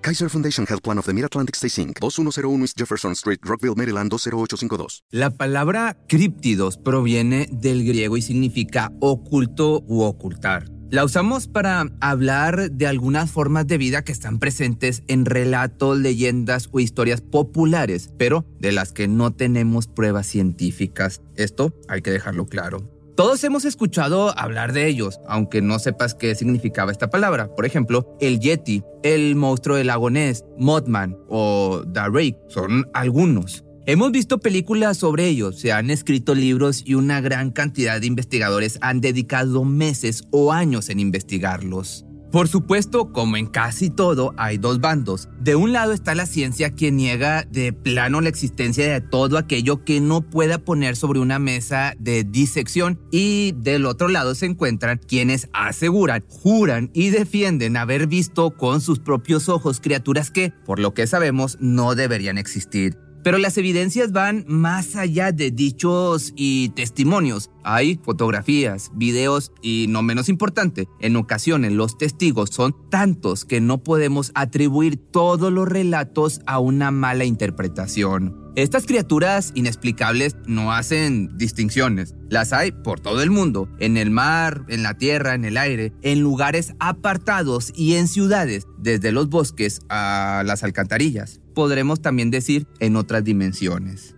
Kaiser Foundation Health Plan of the Mid-Atlantic Stay Inc., 2101 East Jefferson Street, Rockville, Maryland 20852. La palabra críptidos proviene del griego y significa oculto u ocultar. La usamos para hablar de algunas formas de vida que están presentes en relatos, leyendas o historias populares, pero de las que no tenemos pruebas científicas. Esto hay que dejarlo claro. Todos hemos escuchado hablar de ellos, aunque no sepas qué significaba esta palabra. Por ejemplo, el Yeti, el monstruo del lago Ness, Mothman o The son algunos. Hemos visto películas sobre ellos, se han escrito libros y una gran cantidad de investigadores han dedicado meses o años en investigarlos. Por supuesto, como en casi todo, hay dos bandos. De un lado está la ciencia que niega de plano la existencia de todo aquello que no pueda poner sobre una mesa de disección y del otro lado se encuentran quienes aseguran, juran y defienden haber visto con sus propios ojos criaturas que, por lo que sabemos, no deberían existir. Pero las evidencias van más allá de dichos y testimonios. Hay fotografías, videos y, no menos importante, en ocasiones los testigos son tantos que no podemos atribuir todos los relatos a una mala interpretación. Estas criaturas inexplicables no hacen distinciones. Las hay por todo el mundo, en el mar, en la tierra, en el aire, en lugares apartados y en ciudades, desde los bosques a las alcantarillas podremos también decir en otras dimensiones.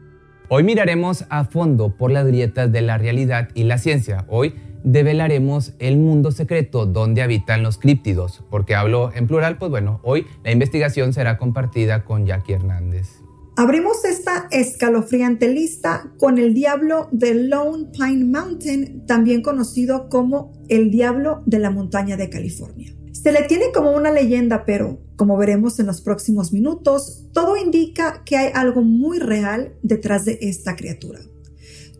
Hoy miraremos a fondo por las grietas de la realidad y la ciencia. Hoy develaremos el mundo secreto donde habitan los críptidos. Porque hablo en plural, pues bueno, hoy la investigación será compartida con Jackie Hernández. Abrimos esta escalofriante lista con el diablo de Lone Pine Mountain, también conocido como el diablo de la montaña de California. Se le tiene como una leyenda, pero como veremos en los próximos minutos, todo indica que hay algo muy real detrás de esta criatura.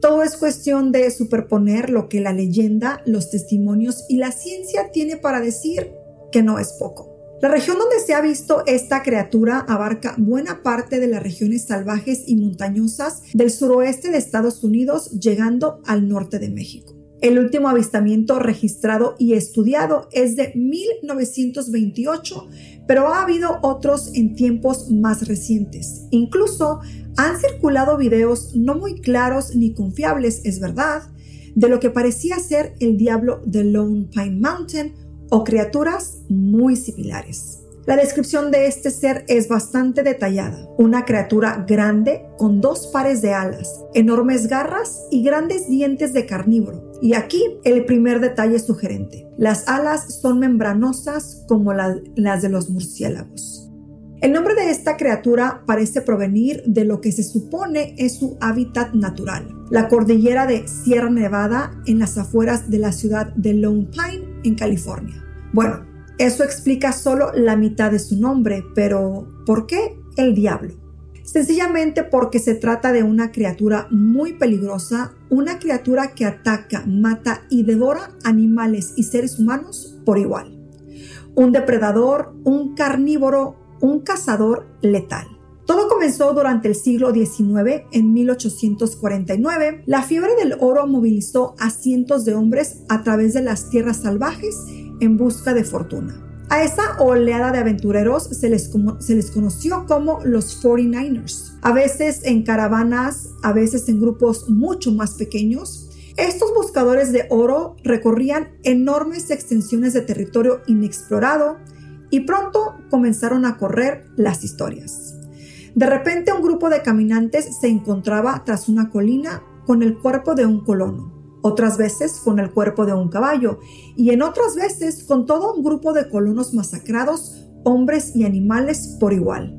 Todo es cuestión de superponer lo que la leyenda, los testimonios y la ciencia tiene para decir que no es poco. La región donde se ha visto esta criatura abarca buena parte de las regiones salvajes y montañosas del suroeste de Estados Unidos, llegando al norte de México. El último avistamiento registrado y estudiado es de 1928, pero ha habido otros en tiempos más recientes. Incluso han circulado videos no muy claros ni confiables, es verdad, de lo que parecía ser el diablo de Lone Pine Mountain o criaturas muy similares. La descripción de este ser es bastante detallada. Una criatura grande con dos pares de alas, enormes garras y grandes dientes de carnívoro. Y aquí el primer detalle sugerente. Las alas son membranosas como las de los murciélagos. El nombre de esta criatura parece provenir de lo que se supone es su hábitat natural, la cordillera de Sierra Nevada en las afueras de la ciudad de Lone Pine, en California. Bueno, eso explica solo la mitad de su nombre, pero ¿por qué el diablo? Sencillamente porque se trata de una criatura muy peligrosa, una criatura que ataca, mata y devora animales y seres humanos por igual. Un depredador, un carnívoro, un cazador letal. Todo comenzó durante el siglo XIX, en 1849. La fiebre del oro movilizó a cientos de hombres a través de las tierras salvajes en busca de fortuna. A esa oleada de aventureros se les, se les conoció como los 49ers, a veces en caravanas, a veces en grupos mucho más pequeños. Estos buscadores de oro recorrían enormes extensiones de territorio inexplorado y pronto comenzaron a correr las historias. De repente un grupo de caminantes se encontraba tras una colina con el cuerpo de un colono otras veces con el cuerpo de un caballo y en otras veces con todo un grupo de colonos masacrados, hombres y animales por igual.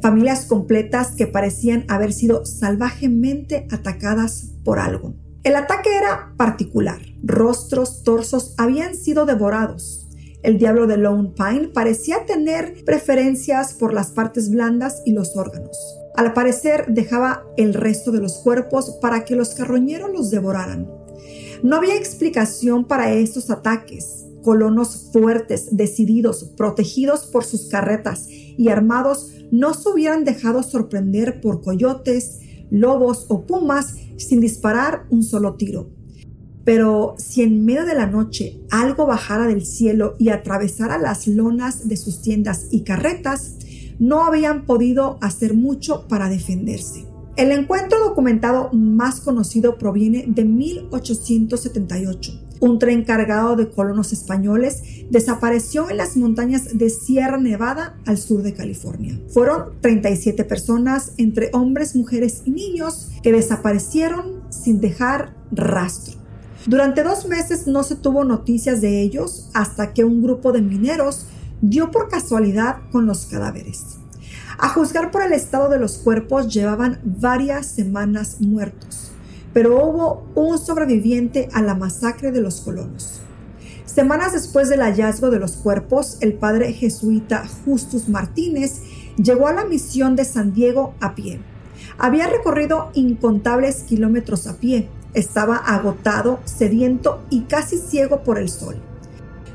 Familias completas que parecían haber sido salvajemente atacadas por algo. El ataque era particular. Rostros, torsos habían sido devorados. El diablo de Lone Pine parecía tener preferencias por las partes blandas y los órganos. Al parecer dejaba el resto de los cuerpos para que los carroñeros los devoraran. No había explicación para estos ataques. Colonos fuertes, decididos, protegidos por sus carretas y armados no se hubieran dejado sorprender por coyotes, lobos o pumas sin disparar un solo tiro. Pero si en medio de la noche algo bajara del cielo y atravesara las lonas de sus tiendas y carretas, no habían podido hacer mucho para defenderse. El encuentro documentado más conocido proviene de 1878. Un tren cargado de colonos españoles desapareció en las montañas de Sierra Nevada al sur de California. Fueron 37 personas, entre hombres, mujeres y niños, que desaparecieron sin dejar rastro. Durante dos meses no se tuvo noticias de ellos hasta que un grupo de mineros dio por casualidad con los cadáveres. A juzgar por el estado de los cuerpos llevaban varias semanas muertos, pero hubo un sobreviviente a la masacre de los colonos. Semanas después del hallazgo de los cuerpos, el padre jesuita Justus Martínez llegó a la misión de San Diego a pie. Había recorrido incontables kilómetros a pie, estaba agotado, sediento y casi ciego por el sol.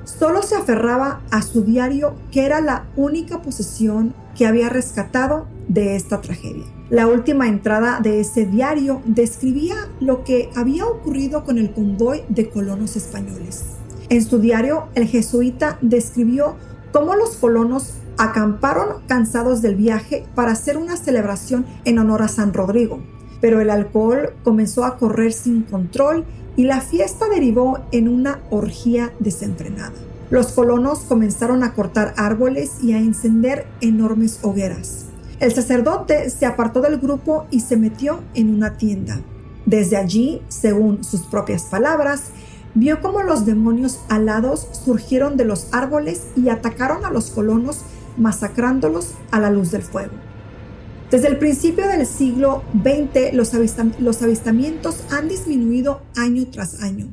Solo se aferraba a su diario que era la única posesión que había rescatado de esta tragedia. La última entrada de ese diario describía lo que había ocurrido con el convoy de colonos españoles. En su diario, el jesuita describió cómo los colonos acamparon cansados del viaje para hacer una celebración en honor a San Rodrigo, pero el alcohol comenzó a correr sin control y la fiesta derivó en una orgía desenfrenada. Los colonos comenzaron a cortar árboles y a encender enormes hogueras. El sacerdote se apartó del grupo y se metió en una tienda. Desde allí, según sus propias palabras, vio cómo los demonios alados surgieron de los árboles y atacaron a los colonos, masacrándolos a la luz del fuego. Desde el principio del siglo XX, los, avistamientos han disminuido año tras año,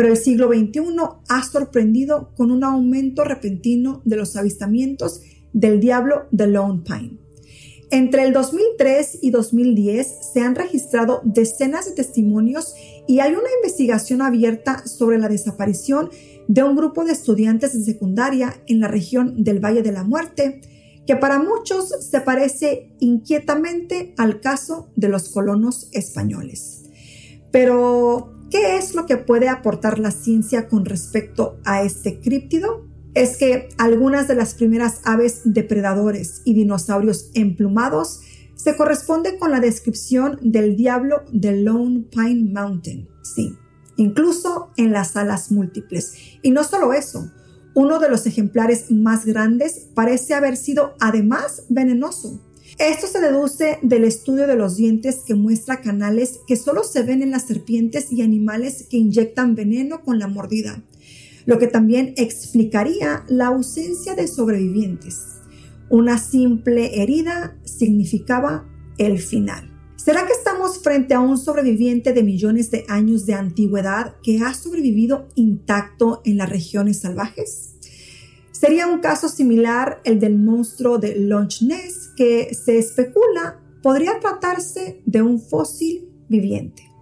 pero el siglo XXI ha sorprendido con un aumento repentino de los avistamientos del diablo de Lone Pine. Entre el 2003 y 2010 se han registrado decenas de testimonios y hay una investigación abierta sobre la desaparición de un grupo de estudiantes de secundaria en la región del Valle de la Muerte, que para muchos se parece inquietamente al caso de los colonos españoles. Pero, ¿qué es lo que puede aportar la ciencia con respecto a este críptido? Es que algunas de las primeras aves depredadores y dinosaurios emplumados se corresponden con la descripción del diablo de Lone Pine Mountain. Sí, incluso en las alas múltiples. Y no solo eso, uno de los ejemplares más grandes parece haber sido además venenoso. Esto se deduce del estudio de los dientes que muestra canales que solo se ven en las serpientes y animales que inyectan veneno con la mordida, lo que también explicaría la ausencia de sobrevivientes. Una simple herida significaba el final. ¿Será que estamos frente a un sobreviviente de millones de años de antigüedad que ha sobrevivido intacto en las regiones salvajes? Sería un caso similar el del monstruo de Loch Ness que se especula podría tratarse de un fósil viviente.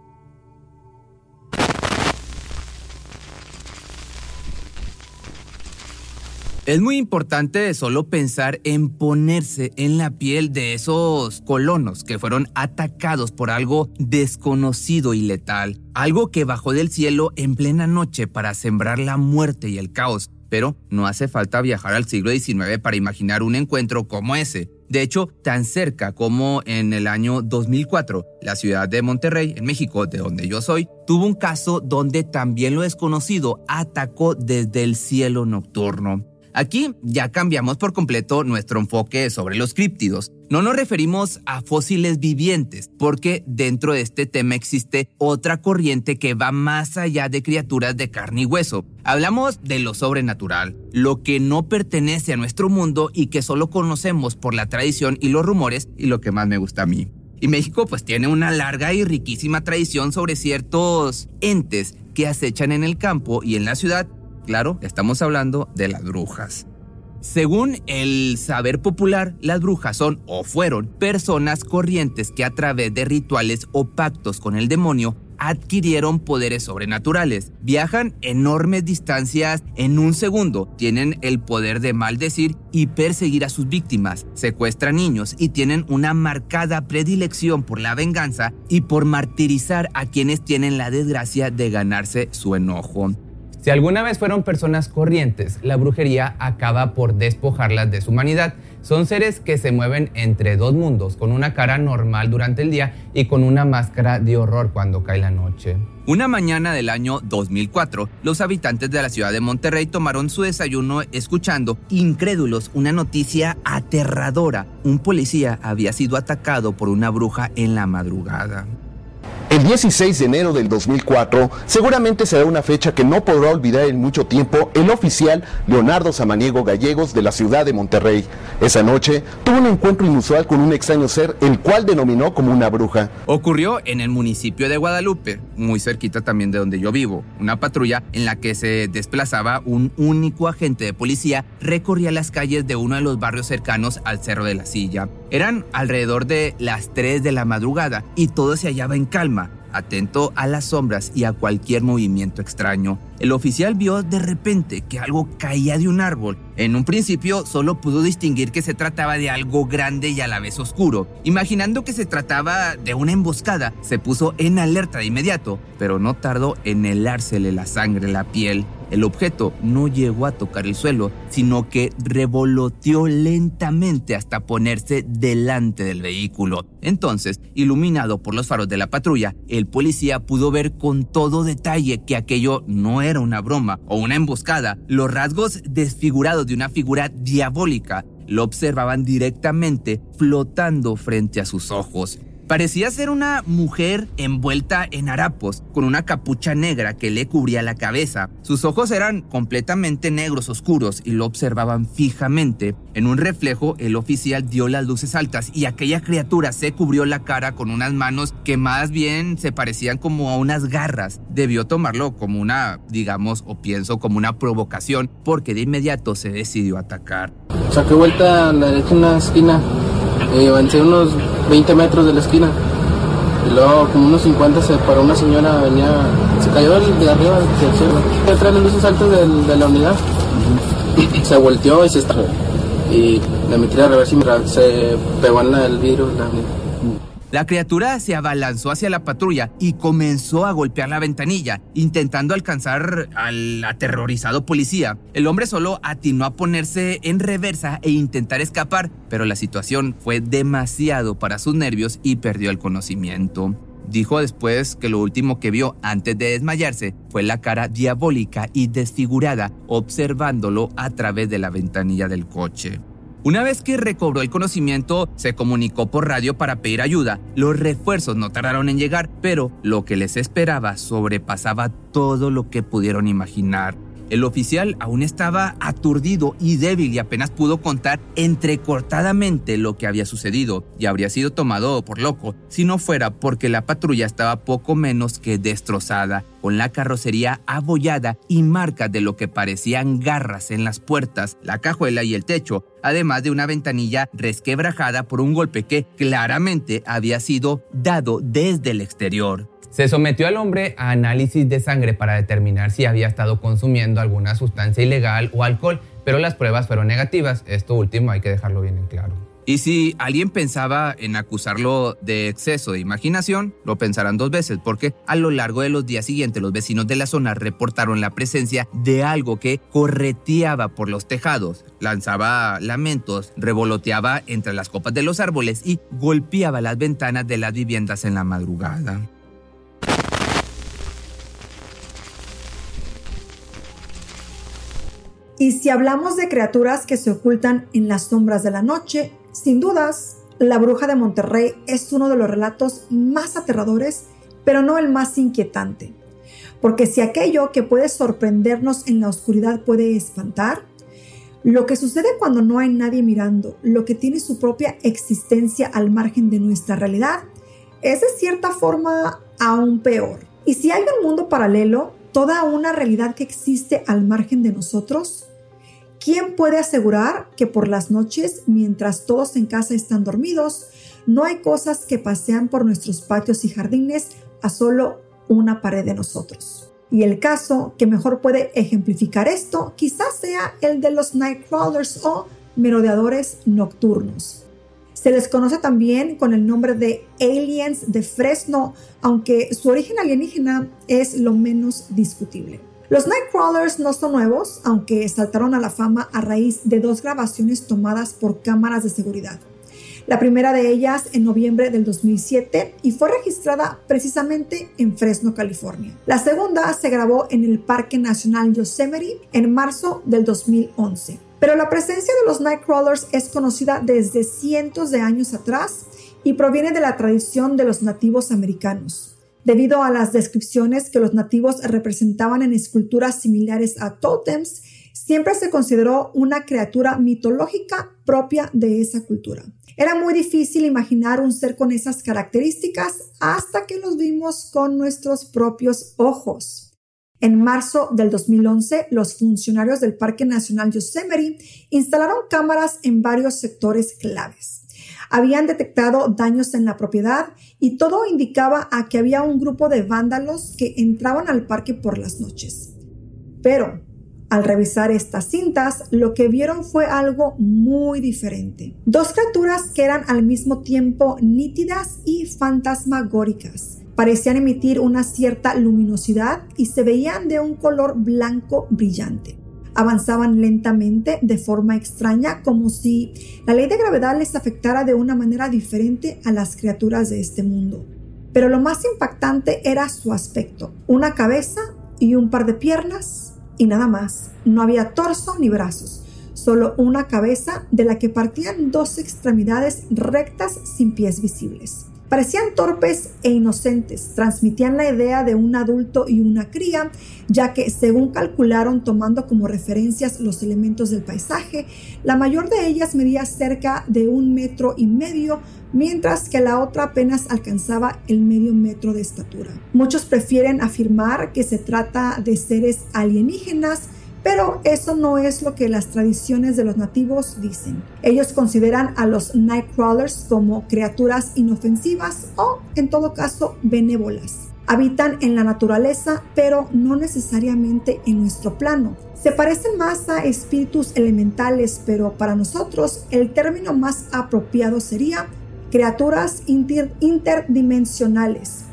Es muy importante solo pensar en ponerse en la piel de esos colonos que fueron atacados por algo desconocido y letal, algo que bajó del cielo en plena noche para sembrar la muerte y el caos. Pero no hace falta viajar al siglo XIX para imaginar un encuentro como ese. De hecho, tan cerca como en el año 2004, la ciudad de Monterrey, en México, de donde yo soy, tuvo un caso donde también lo desconocido atacó desde el cielo nocturno. Aquí ya cambiamos por completo nuestro enfoque sobre los críptidos. No nos referimos a fósiles vivientes, porque dentro de este tema existe otra corriente que va más allá de criaturas de carne y hueso. Hablamos de lo sobrenatural, lo que no pertenece a nuestro mundo y que solo conocemos por la tradición y los rumores y lo que más me gusta a mí. Y México pues tiene una larga y riquísima tradición sobre ciertos entes que acechan en el campo y en la ciudad Claro, estamos hablando de las brujas. Según el saber popular, las brujas son o fueron personas corrientes que a través de rituales o pactos con el demonio adquirieron poderes sobrenaturales. Viajan enormes distancias en un segundo, tienen el poder de maldecir y perseguir a sus víctimas, secuestran niños y tienen una marcada predilección por la venganza y por martirizar a quienes tienen la desgracia de ganarse su enojo. Si alguna vez fueron personas corrientes, la brujería acaba por despojarlas de su humanidad. Son seres que se mueven entre dos mundos, con una cara normal durante el día y con una máscara de horror cuando cae la noche. Una mañana del año 2004, los habitantes de la ciudad de Monterrey tomaron su desayuno escuchando, incrédulos, una noticia aterradora. Un policía había sido atacado por una bruja en la madrugada. El 16 de enero del 2004 seguramente será una fecha que no podrá olvidar en mucho tiempo el oficial Leonardo Samaniego Gallegos de la ciudad de Monterrey. Esa noche tuvo un encuentro inusual con un extraño ser, el cual denominó como una bruja. Ocurrió en el municipio de Guadalupe, muy cerquita también de donde yo vivo. Una patrulla en la que se desplazaba un único agente de policía recorría las calles de uno de los barrios cercanos al Cerro de la Silla. Eran alrededor de las 3 de la madrugada y todo se hallaba en calma atento a las sombras y a cualquier movimiento extraño. El oficial vio de repente que algo caía de un árbol. En un principio solo pudo distinguir que se trataba de algo grande y a la vez oscuro. Imaginando que se trataba de una emboscada, se puso en alerta de inmediato, pero no tardó en helársele la sangre la piel. El objeto no llegó a tocar el suelo, sino que revoloteó lentamente hasta ponerse delante del vehículo. Entonces, iluminado por los faros de la patrulla, el policía pudo ver con todo detalle que aquello no era una broma o una emboscada. Los rasgos desfigurados de una figura diabólica lo observaban directamente flotando frente a sus ojos. Parecía ser una mujer envuelta en harapos, con una capucha negra que le cubría la cabeza. Sus ojos eran completamente negros oscuros y lo observaban fijamente. En un reflejo, el oficial dio las luces altas y aquella criatura se cubrió la cara con unas manos que más bien se parecían como a unas garras. Debió tomarlo como una, digamos, o pienso como una provocación, porque de inmediato se decidió atacar. Saqué vuelta a la derecha una esquina eh, avancé unos 20 metros de la esquina. Y luego, como unos 50, se paró una señora, venía, se cayó de arriba del cielo. Detrás de luces altas de, la unidad. Se volteó y se está. Y le metí a reversa y se pegó en el vidrio. La, la criatura se abalanzó hacia la patrulla y comenzó a golpear la ventanilla, intentando alcanzar al aterrorizado policía. El hombre solo atinó a ponerse en reversa e intentar escapar, pero la situación fue demasiado para sus nervios y perdió el conocimiento. Dijo después que lo último que vio antes de desmayarse fue la cara diabólica y desfigurada observándolo a través de la ventanilla del coche. Una vez que recobró el conocimiento, se comunicó por radio para pedir ayuda. Los refuerzos no tardaron en llegar, pero lo que les esperaba sobrepasaba todo lo que pudieron imaginar. El oficial aún estaba aturdido y débil y apenas pudo contar entrecortadamente lo que había sucedido y habría sido tomado por loco si no fuera porque la patrulla estaba poco menos que destrozada, con la carrocería abollada y marcas de lo que parecían garras en las puertas, la cajuela y el techo, además de una ventanilla resquebrajada por un golpe que claramente había sido dado desde el exterior. Se sometió al hombre a análisis de sangre para determinar si había estado consumiendo alguna sustancia ilegal o alcohol, pero las pruebas fueron negativas. Esto último hay que dejarlo bien en claro. Y si alguien pensaba en acusarlo de exceso de imaginación, lo pensarán dos veces, porque a lo largo de los días siguientes los vecinos de la zona reportaron la presencia de algo que correteaba por los tejados, lanzaba lamentos, revoloteaba entre las copas de los árboles y golpeaba las ventanas de las viviendas en la madrugada. Y si hablamos de criaturas que se ocultan en las sombras de la noche, sin dudas, la bruja de Monterrey es uno de los relatos más aterradores, pero no el más inquietante. Porque si aquello que puede sorprendernos en la oscuridad puede espantar, lo que sucede cuando no hay nadie mirando, lo que tiene su propia existencia al margen de nuestra realidad, es de cierta forma aún peor. Y si hay un mundo paralelo, toda una realidad que existe al margen de nosotros, ¿Quién puede asegurar que por las noches, mientras todos en casa están dormidos, no hay cosas que pasean por nuestros patios y jardines a solo una pared de nosotros? Y el caso que mejor puede ejemplificar esto quizás sea el de los Nightcrawlers o merodeadores nocturnos. Se les conoce también con el nombre de aliens de Fresno, aunque su origen alienígena es lo menos discutible. Los Nightcrawlers no son nuevos, aunque saltaron a la fama a raíz de dos grabaciones tomadas por cámaras de seguridad. La primera de ellas en noviembre del 2007 y fue registrada precisamente en Fresno, California. La segunda se grabó en el Parque Nacional Yosemite en marzo del 2011. Pero la presencia de los Nightcrawlers es conocida desde cientos de años atrás y proviene de la tradición de los nativos americanos debido a las descripciones que los nativos representaban en esculturas similares a tótems, siempre se consideró una criatura mitológica propia de esa cultura. Era muy difícil imaginar un ser con esas características hasta que los vimos con nuestros propios ojos. En marzo del 2011, los funcionarios del Parque Nacional Yosemite instalaron cámaras en varios sectores claves. Habían detectado daños en la propiedad y todo indicaba a que había un grupo de vándalos que entraban al parque por las noches. Pero al revisar estas cintas, lo que vieron fue algo muy diferente. Dos criaturas que eran al mismo tiempo nítidas y fantasmagóricas. Parecían emitir una cierta luminosidad y se veían de un color blanco brillante avanzaban lentamente de forma extraña, como si la ley de gravedad les afectara de una manera diferente a las criaturas de este mundo. Pero lo más impactante era su aspecto, una cabeza y un par de piernas y nada más. No había torso ni brazos, solo una cabeza de la que partían dos extremidades rectas sin pies visibles. Parecían torpes e inocentes, transmitían la idea de un adulto y una cría, ya que según calcularon tomando como referencias los elementos del paisaje, la mayor de ellas medía cerca de un metro y medio, mientras que la otra apenas alcanzaba el medio metro de estatura. Muchos prefieren afirmar que se trata de seres alienígenas, pero eso no es lo que las tradiciones de los nativos dicen. Ellos consideran a los Nightcrawlers como criaturas inofensivas o, en todo caso, benévolas. Habitan en la naturaleza, pero no necesariamente en nuestro plano. Se parecen más a espíritus elementales, pero para nosotros el término más apropiado sería criaturas interdimensionales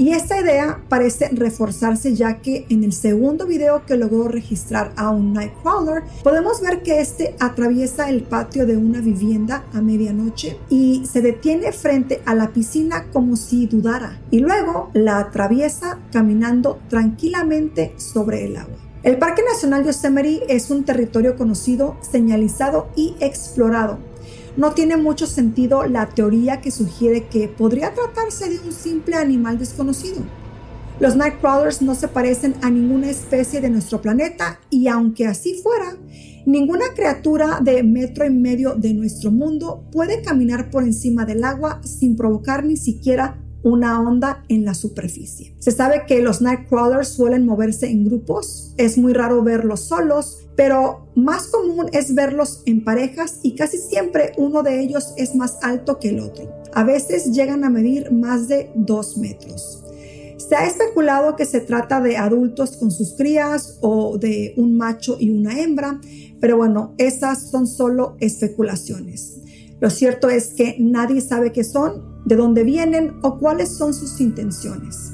y esta idea parece reforzarse ya que en el segundo video que logró registrar a un Nightcrawler, podemos ver que este atraviesa el patio de una vivienda a medianoche y se detiene frente a la piscina como si dudara y luego la atraviesa caminando tranquilamente sobre el agua. El Parque Nacional Yosemite es un territorio conocido, señalizado y explorado no tiene mucho sentido la teoría que sugiere que podría tratarse de un simple animal desconocido. Los Nightcrawlers no se parecen a ninguna especie de nuestro planeta y aunque así fuera, ninguna criatura de metro y medio de nuestro mundo puede caminar por encima del agua sin provocar ni siquiera una onda en la superficie. Se sabe que los Nightcrawlers suelen moverse en grupos, es muy raro verlos solos, pero más común es verlos en parejas y casi siempre uno de ellos es más alto que el otro. A veces llegan a medir más de 2 metros. Se ha especulado que se trata de adultos con sus crías o de un macho y una hembra, pero bueno, esas son solo especulaciones. Lo cierto es que nadie sabe qué son, de dónde vienen o cuáles son sus intenciones.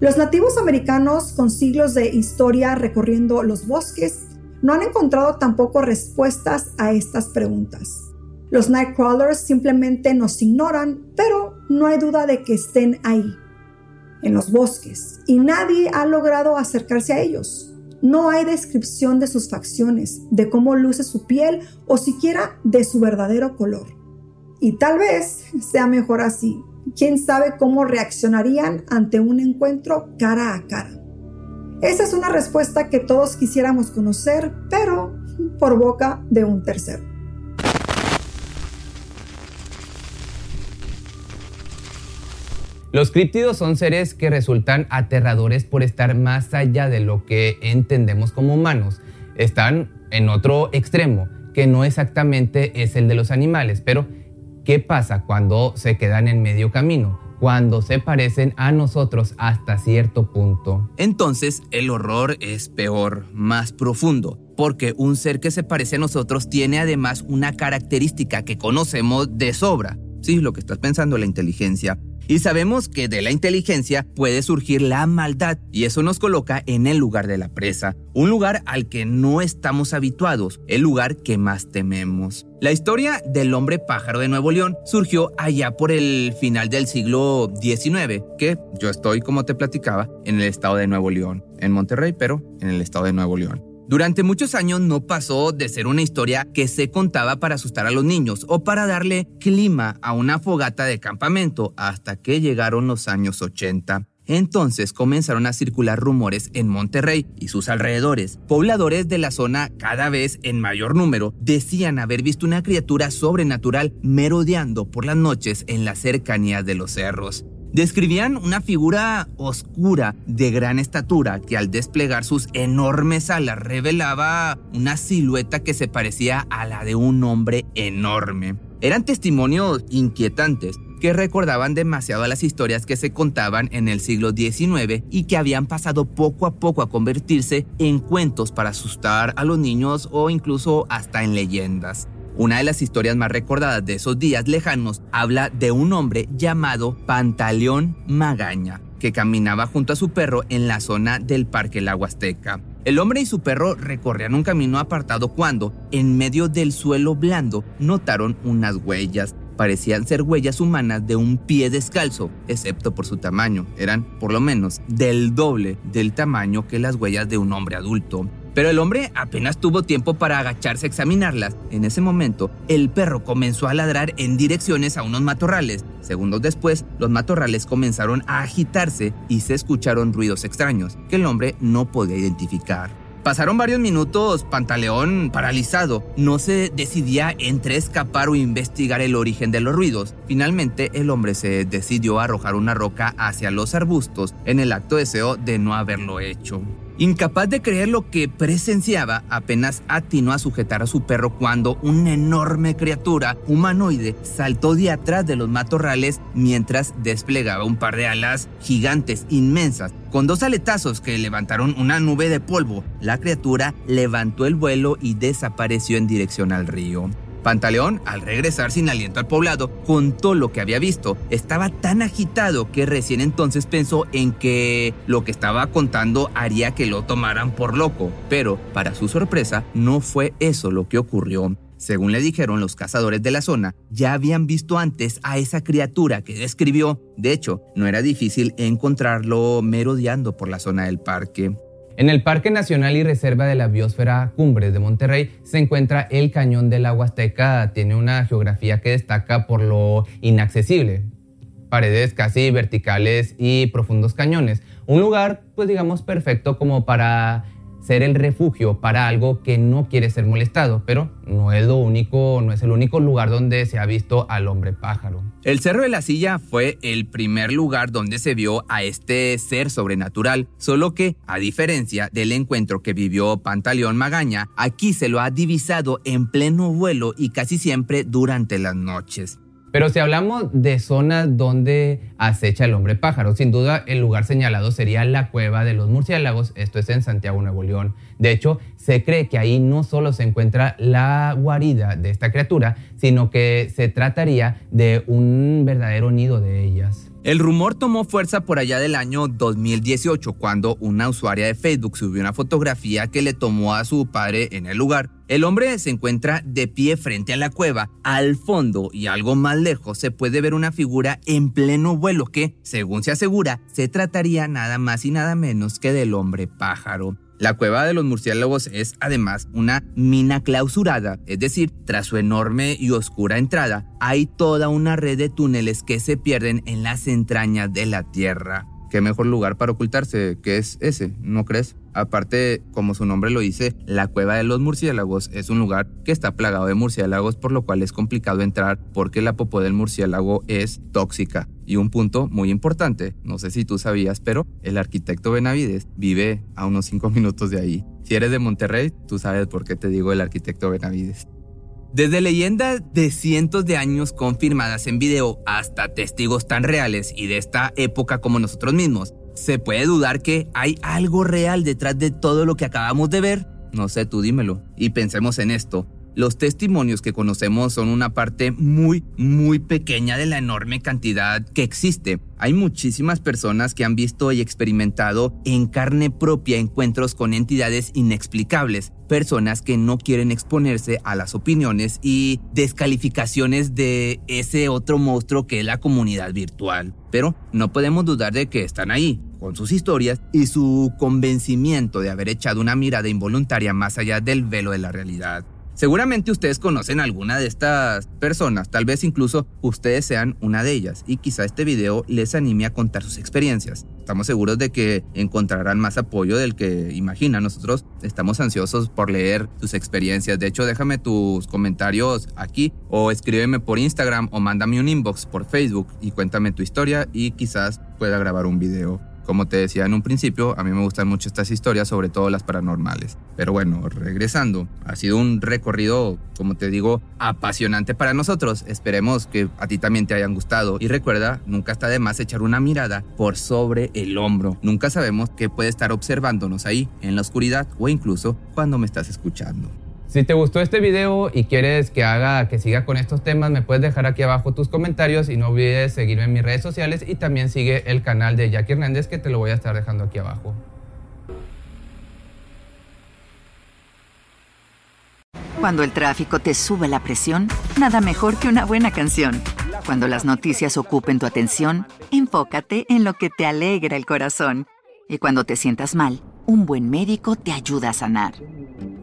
Los nativos americanos, con siglos de historia recorriendo los bosques, no han encontrado tampoco respuestas a estas preguntas. Los Nightcrawlers simplemente nos ignoran, pero no hay duda de que estén ahí, en los bosques, y nadie ha logrado acercarse a ellos. No hay descripción de sus facciones, de cómo luce su piel o siquiera de su verdadero color. Y tal vez sea mejor así. ¿Quién sabe cómo reaccionarían ante un encuentro cara a cara? Esa es una respuesta que todos quisiéramos conocer, pero por boca de un tercero. Los críptidos son seres que resultan aterradores por estar más allá de lo que entendemos como humanos. Están en otro extremo, que no exactamente es el de los animales, pero ¿qué pasa cuando se quedan en medio camino? Cuando se parecen a nosotros hasta cierto punto. Entonces el horror es peor, más profundo, porque un ser que se parece a nosotros tiene además una característica que conocemos de sobra. Sí, lo que estás pensando, la inteligencia. Y sabemos que de la inteligencia puede surgir la maldad y eso nos coloca en el lugar de la presa, un lugar al que no estamos habituados, el lugar que más tememos. La historia del hombre pájaro de Nuevo León surgió allá por el final del siglo XIX, que yo estoy, como te platicaba, en el estado de Nuevo León, en Monterrey, pero en el estado de Nuevo León. Durante muchos años no pasó de ser una historia que se contaba para asustar a los niños o para darle clima a una fogata de campamento hasta que llegaron los años 80. Entonces comenzaron a circular rumores en Monterrey y sus alrededores. Pobladores de la zona, cada vez en mayor número, decían haber visto una criatura sobrenatural merodeando por las noches en las cercanías de los cerros describían una figura oscura de gran estatura que al desplegar sus enormes alas revelaba una silueta que se parecía a la de un hombre enorme. Eran testimonios inquietantes que recordaban demasiado a las historias que se contaban en el siglo XIX y que habían pasado poco a poco a convertirse en cuentos para asustar a los niños o incluso hasta en leyendas. Una de las historias más recordadas de esos días lejanos habla de un hombre llamado Pantaleón Magaña, que caminaba junto a su perro en la zona del Parque La Huasteca. El hombre y su perro recorrían un camino apartado cuando, en medio del suelo blando, notaron unas huellas. Parecían ser huellas humanas de un pie descalzo, excepto por su tamaño. Eran, por lo menos, del doble del tamaño que las huellas de un hombre adulto. Pero el hombre apenas tuvo tiempo para agacharse a examinarlas. En ese momento, el perro comenzó a ladrar en direcciones a unos matorrales. Segundos después, los matorrales comenzaron a agitarse y se escucharon ruidos extraños que el hombre no podía identificar. Pasaron varios minutos, Pantaleón paralizado. No se decidía entre escapar o investigar el origen de los ruidos. Finalmente, el hombre se decidió a arrojar una roca hacia los arbustos en el acto deseo de no haberlo hecho. Incapaz de creer lo que presenciaba, apenas atinó a sujetar a su perro cuando una enorme criatura humanoide saltó de atrás de los matorrales mientras desplegaba un par de alas gigantes inmensas. Con dos aletazos que levantaron una nube de polvo, la criatura levantó el vuelo y desapareció en dirección al río. Pantaleón, al regresar sin aliento al poblado, contó lo que había visto. Estaba tan agitado que recién entonces pensó en que lo que estaba contando haría que lo tomaran por loco. Pero, para su sorpresa, no fue eso lo que ocurrió. Según le dijeron los cazadores de la zona, ya habían visto antes a esa criatura que describió. De hecho, no era difícil encontrarlo merodeando por la zona del parque. En el Parque Nacional y Reserva de la Biosfera Cumbres de Monterrey se encuentra el Cañón del la Huasteca. Tiene una geografía que destaca por lo inaccesible. Paredes casi verticales y profundos cañones. Un lugar, pues digamos, perfecto como para ser el refugio para algo que no quiere ser molestado, pero no es lo único, no es el único lugar donde se ha visto al hombre pájaro. El Cerro de la Silla fue el primer lugar donde se vio a este ser sobrenatural, solo que, a diferencia del encuentro que vivió Pantaleón Magaña, aquí se lo ha divisado en pleno vuelo y casi siempre durante las noches. Pero si hablamos de zonas donde acecha el hombre pájaro, sin duda el lugar señalado sería la cueva de los murciélagos, esto es en Santiago, Nuevo León. De hecho, se cree que ahí no solo se encuentra la guarida de esta criatura, sino que se trataría de un verdadero nido de ellas. El rumor tomó fuerza por allá del año 2018 cuando una usuaria de Facebook subió una fotografía que le tomó a su padre en el lugar. El hombre se encuentra de pie frente a la cueva. Al fondo y algo más lejos se puede ver una figura en pleno vuelo que, según se asegura, se trataría nada más y nada menos que del hombre pájaro. La cueva de los murciélagos es además una mina clausurada, es decir, tras su enorme y oscura entrada, hay toda una red de túneles que se pierden en las entrañas de la Tierra. ¿Qué mejor lugar para ocultarse que es ese, no crees? Aparte, como su nombre lo dice, la cueva de los murciélagos es un lugar que está plagado de murciélagos, por lo cual es complicado entrar porque la popó del murciélago es tóxica. Y un punto muy importante, no sé si tú sabías, pero el arquitecto Benavides vive a unos 5 minutos de ahí. Si eres de Monterrey, tú sabes por qué te digo el arquitecto Benavides. Desde leyendas de cientos de años confirmadas en video hasta testigos tan reales y de esta época como nosotros mismos, se puede dudar que hay algo real detrás de todo lo que acabamos de ver. No sé, tú dímelo. Y pensemos en esto. Los testimonios que conocemos son una parte muy, muy pequeña de la enorme cantidad que existe. Hay muchísimas personas que han visto y experimentado en carne propia encuentros con entidades inexplicables, personas que no quieren exponerse a las opiniones y descalificaciones de ese otro monstruo que es la comunidad virtual. Pero no podemos dudar de que están ahí, con sus historias y su convencimiento de haber echado una mirada involuntaria más allá del velo de la realidad. Seguramente ustedes conocen alguna de estas personas, tal vez incluso ustedes sean una de ellas y quizá este video les anime a contar sus experiencias. Estamos seguros de que encontrarán más apoyo del que imaginan. Nosotros estamos ansiosos por leer sus experiencias. De hecho, déjame tus comentarios aquí o escríbeme por Instagram o mándame un inbox por Facebook y cuéntame tu historia y quizás pueda grabar un video como te decía en un principio, a mí me gustan mucho estas historias, sobre todo las paranormales. Pero bueno, regresando, ha sido un recorrido, como te digo, apasionante para nosotros. Esperemos que a ti también te hayan gustado. Y recuerda, nunca está de más echar una mirada por sobre el hombro. Nunca sabemos qué puede estar observándonos ahí, en la oscuridad o incluso cuando me estás escuchando. Si te gustó este video y quieres que haga, que siga con estos temas, me puedes dejar aquí abajo tus comentarios y no olvides seguirme en mis redes sociales y también sigue el canal de Jackie Hernández que te lo voy a estar dejando aquí abajo. Cuando el tráfico te sube la presión, nada mejor que una buena canción. Cuando las noticias ocupen tu atención, enfócate en lo que te alegra el corazón. Y cuando te sientas mal, un buen médico te ayuda a sanar.